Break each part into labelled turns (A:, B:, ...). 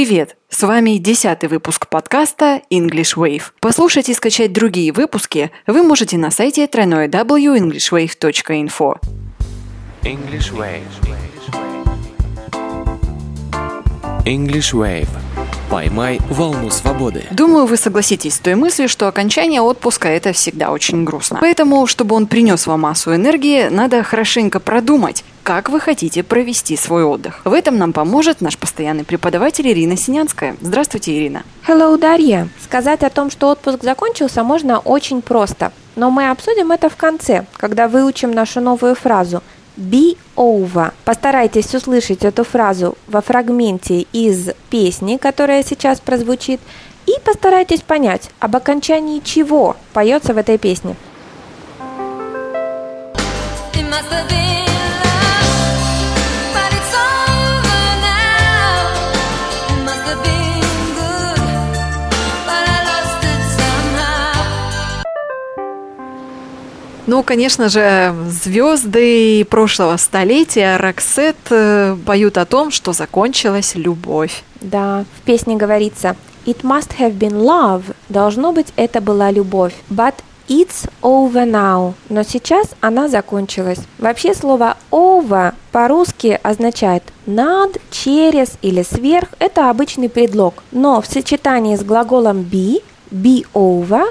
A: Привет! С вами десятый выпуск подкаста English Wave. Послушать и скачать другие выпуски вы можете на сайте www.englishwave.info.
B: English Wave. English Wave. Поймай волну свободы.
A: Думаю, вы согласитесь с той мыслью, что окончание отпуска – это всегда очень грустно. Поэтому, чтобы он принес вам массу энергии, надо хорошенько продумать, как вы хотите провести свой отдых. В этом нам поможет наш постоянный преподаватель Ирина Синянская. Здравствуйте, Ирина.
C: Hello, Дарья. Сказать о том, что отпуск закончился, можно очень просто. Но мы обсудим это в конце, когда выучим нашу новую фразу – be over. Постарайтесь услышать эту фразу во фрагменте из песни, которая сейчас прозвучит, и постарайтесь понять, об окончании чего поется в этой песне.
D: It must have been
A: Ну, конечно же, звезды прошлого столетия Роксет э, поют о том, что закончилась любовь.
C: Да, в песне говорится It must have been love. Должно быть, это была любовь. But it's over now. Но сейчас она закончилась. Вообще слово over по-русски означает над, через или сверх. Это обычный предлог. Но в сочетании с глаголом be, be over,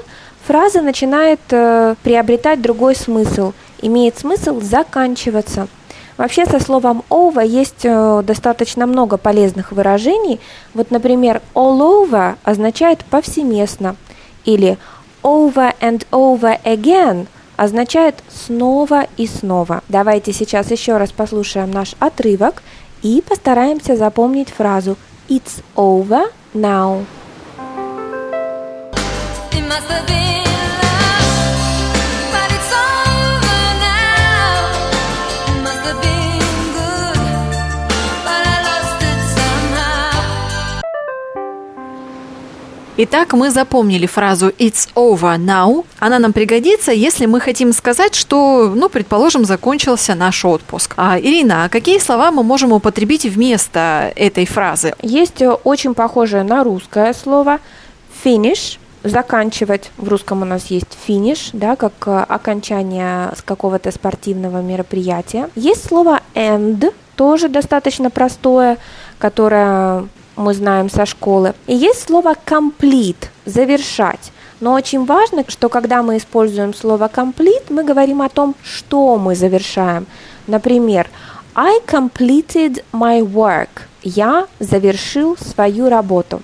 C: фраза начинает э, приобретать другой смысл. Имеет смысл заканчиваться. Вообще со словом over есть э, достаточно много полезных выражений. Вот, например, all over означает повсеместно. Или over and over again означает снова и снова. Давайте сейчас еще раз послушаем наш отрывок и постараемся запомнить фразу It's over now.
A: Итак, мы запомнили фразу «It's over now». Она нам пригодится, если мы хотим сказать, что, ну, предположим, закончился наш отпуск. А, Ирина, а какие слова мы можем употребить вместо этой фразы?
C: Есть э, очень похожее на русское слово finish, заканчивать. В русском у нас есть finish, да, как э, окончание с какого-то спортивного мероприятия. Есть слово end, тоже достаточно простое, которое мы знаем со школы. И есть слово complete, завершать. Но очень важно, что когда мы используем слово complete, мы говорим о том, что мы завершаем. Например, I completed my work. Я завершил свою работу.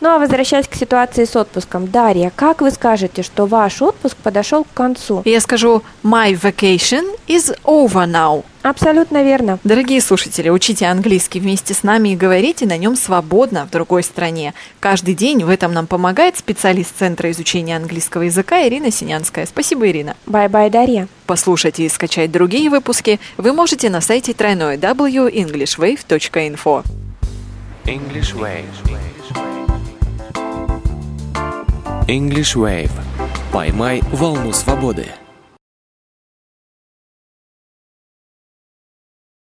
C: Ну а возвращаясь к ситуации с отпуском, Дарья, как вы скажете, что ваш отпуск подошел к концу?
A: Я скажу «My vacation is over now».
C: Абсолютно верно.
A: Дорогие слушатели, учите английский вместе с нами и говорите на нем свободно в другой стране. Каждый день в этом нам помогает специалист Центра изучения английского языка Ирина Синянская. Спасибо, Ирина.
C: Bye-bye, Дарья.
A: Послушать и скачать другие выпуски вы можете на сайте тройной www.englishwave.info.
B: English Wave. English Wave. Поймай волну свободы.